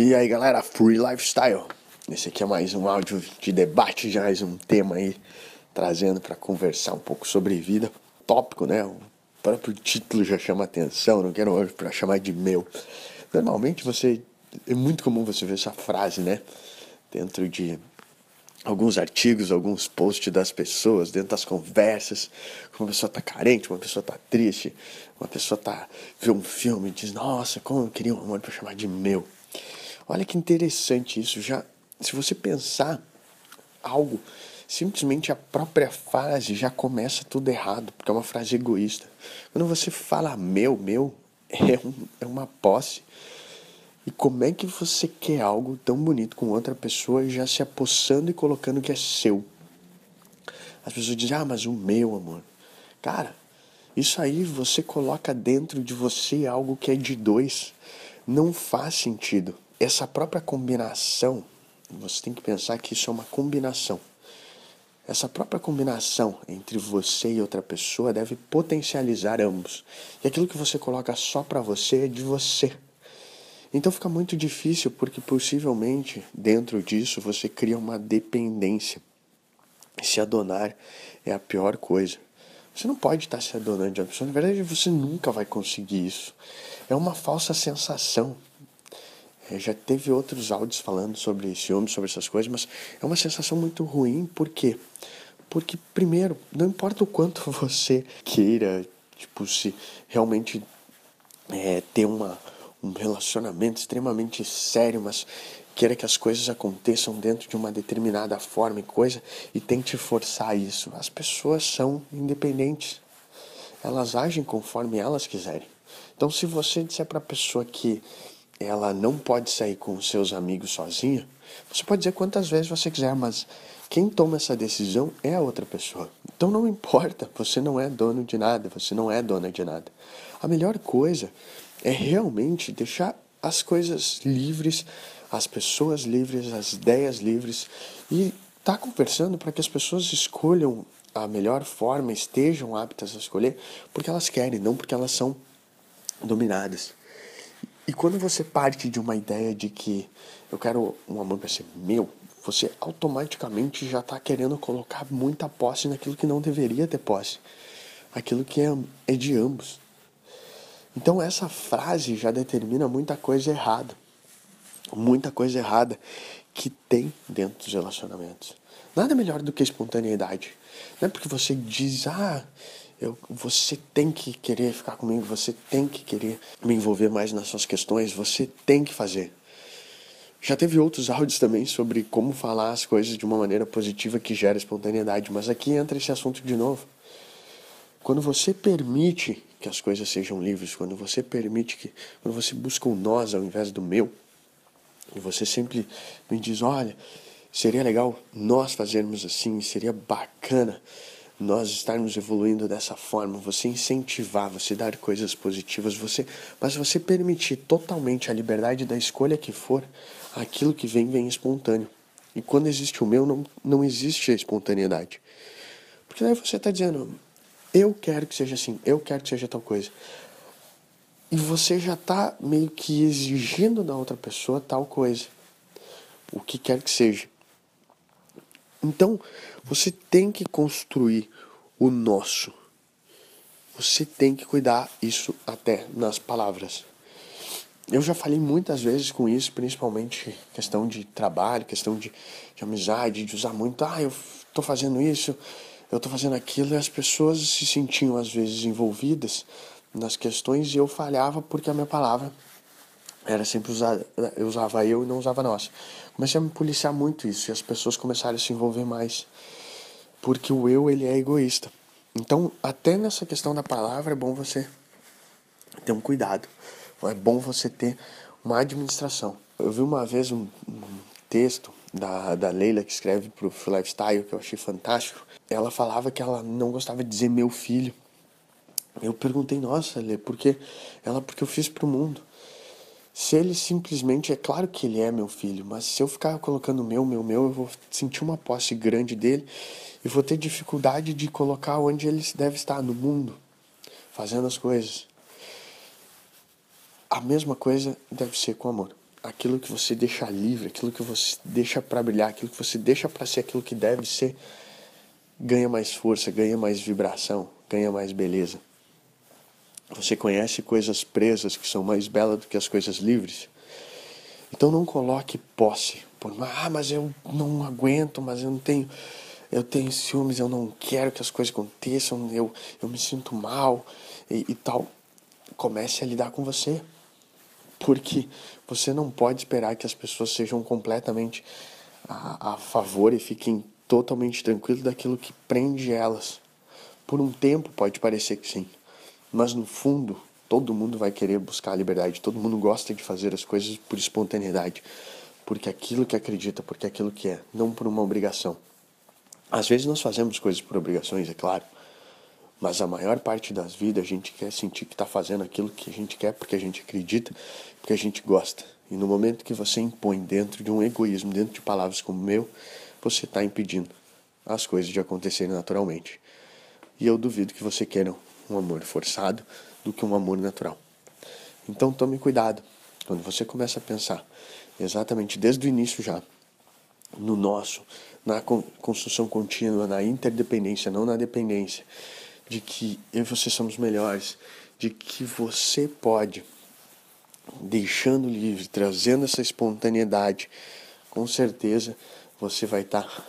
E aí galera, Free Lifestyle. Esse aqui é mais um áudio de debate, já mais um tema aí, trazendo para conversar um pouco sobre vida. Tópico, né? O próprio título já chama atenção, não quero hoje para chamar de meu. Normalmente você. É muito comum você ver essa frase, né? Dentro de alguns artigos, alguns posts das pessoas, dentro das conversas, uma pessoa tá carente, uma pessoa tá triste, uma pessoa tá vê um filme e diz, nossa, como eu queria um amor para chamar de meu. Olha que interessante isso. Já, se você pensar algo, simplesmente a própria frase já começa tudo errado, porque é uma frase egoísta. Quando você fala meu, meu, é, um, é uma posse. E como é que você quer algo tão bonito com outra pessoa já se apossando e colocando que é seu? As pessoas dizem, ah, mas o meu amor. Cara, isso aí você coloca dentro de você algo que é de dois. Não faz sentido essa própria combinação, você tem que pensar que isso é uma combinação. Essa própria combinação entre você e outra pessoa deve potencializar ambos. E aquilo que você coloca só para você é de você. Então fica muito difícil porque possivelmente dentro disso você cria uma dependência. Se adonar é a pior coisa. Você não pode estar se adonando de uma pessoa. Na verdade, você nunca vai conseguir isso. É uma falsa sensação. É, já teve outros áudios falando sobre ciúmes, sobre essas coisas, mas é uma sensação muito ruim, por quê? Porque, primeiro, não importa o quanto você queira, tipo, se realmente é, ter uma, um relacionamento extremamente sério, mas queira que as coisas aconteçam dentro de uma determinada forma e coisa, e tente forçar isso. As pessoas são independentes. Elas agem conforme elas quiserem. Então, se você disser para a pessoa que ela não pode sair com seus amigos sozinha, você pode dizer quantas vezes você quiser, mas quem toma essa decisão é a outra pessoa. Então não importa, você não é dono de nada, você não é dona de nada. A melhor coisa é realmente deixar as coisas livres, as pessoas livres, as ideias livres e tá conversando para que as pessoas escolham a melhor forma, estejam aptas a escolher porque elas querem, não porque elas são dominadas. E quando você parte de uma ideia de que eu quero um amor para ser meu, você automaticamente já está querendo colocar muita posse naquilo que não deveria ter posse, aquilo que é, é de ambos. Então essa frase já determina muita coisa errada, muita coisa errada que tem dentro dos relacionamentos. Nada melhor do que espontaneidade. Não é porque você diz, ah, eu, você tem que querer ficar comigo, você tem que querer me envolver mais nas suas questões, você tem que fazer. Já teve outros áudios também sobre como falar as coisas de uma maneira positiva que gera espontaneidade, mas aqui entra esse assunto de novo. Quando você permite que as coisas sejam livres, quando você permite que, quando você busca o nós ao invés do meu, e você sempre me diz, olha, seria legal nós fazermos assim, seria bacana nós estarmos evoluindo dessa forma, você incentivar, você dar coisas positivas, você, mas você permitir totalmente a liberdade da escolha que for, aquilo que vem vem espontâneo. E quando existe o meu, não, não existe a espontaneidade. Porque daí você está dizendo, eu quero que seja assim, eu quero que seja tal coisa. E você já está meio que exigindo da outra pessoa tal coisa. O que quer que seja. Então, você tem que construir o nosso. Você tem que cuidar isso até nas palavras. Eu já falei muitas vezes com isso, principalmente questão de trabalho, questão de, de amizade, de usar muito, ah, eu estou fazendo isso, eu estou fazendo aquilo, e as pessoas se sentiam às vezes envolvidas nas questões e eu falhava porque a minha palavra era sempre usada, usava eu e não usava nós. Comecei a me policiar muito isso e as pessoas começaram a se envolver mais. Porque o eu, ele é egoísta. Então, até nessa questão da palavra, é bom você ter um cuidado. É bom você ter uma administração. Eu vi uma vez um, um texto da, da Leila, que escreve para o Lifestyle, que eu achei fantástico. Ela falava que ela não gostava de dizer meu filho. Eu perguntei, nossa, Lê, por quê? Ela, porque eu fiz para o mundo. Se ele simplesmente, é claro que ele é meu filho, mas se eu ficar colocando meu, meu, meu, eu vou sentir uma posse grande dele e vou ter dificuldade de colocar onde ele deve estar no mundo, fazendo as coisas. A mesma coisa deve ser com amor. aquilo que você deixa livre, aquilo que você deixa para brilhar, aquilo que você deixa para ser aquilo que deve ser, ganha mais força, ganha mais vibração, ganha mais beleza. Você conhece coisas presas que são mais belas do que as coisas livres? Então não coloque posse. Por, ah, mas eu não aguento, mas eu não tenho. Eu tenho ciúmes, eu não quero que as coisas aconteçam, eu, eu me sinto mal e, e tal. Comece a lidar com você. Porque você não pode esperar que as pessoas sejam completamente a, a favor e fiquem totalmente tranquilos daquilo que prende elas. Por um tempo pode parecer que sim, mas no fundo todo mundo vai querer buscar a liberdade, todo mundo gosta de fazer as coisas por espontaneidade, porque aquilo que acredita, porque aquilo que é, não por uma obrigação. Às vezes nós fazemos coisas por obrigações, é claro, mas a maior parte das vidas a gente quer sentir que está fazendo aquilo que a gente quer porque a gente acredita, porque a gente gosta. E no momento que você impõe dentro de um egoísmo, dentro de palavras como meu, você está impedindo as coisas de acontecerem naturalmente. E eu duvido que você queira um amor forçado do que um amor natural. Então tome cuidado quando você começa a pensar exatamente desde o início já no nosso, na construção contínua, na interdependência, não na dependência de que eu e você somos melhores, de que você pode, deixando livre, trazendo essa espontaneidade, com certeza você vai estar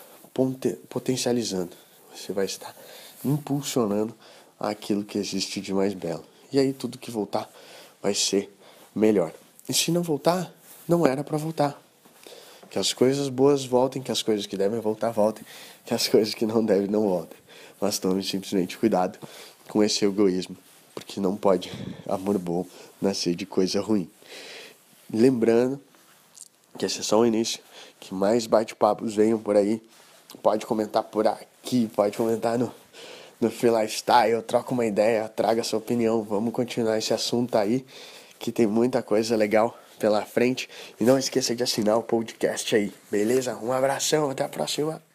potencializando, você vai estar impulsionando aquilo que existe de mais belo. E aí tudo que voltar vai ser melhor. E se não voltar, não era para voltar. Que as coisas boas voltem, que as coisas que devem voltar voltem, que as coisas que não devem não voltem mas tome simplesmente cuidado com esse egoísmo, porque não pode amor bom nascer de coisa ruim. Lembrando que esse é só o início, que mais bate-papos venham por aí. Pode comentar por aqui, pode comentar no, no Free Lifestyle, troca uma ideia, traga sua opinião. Vamos continuar esse assunto aí, que tem muita coisa legal pela frente. E não esqueça de assinar o podcast aí, beleza? Um abração, até a próxima.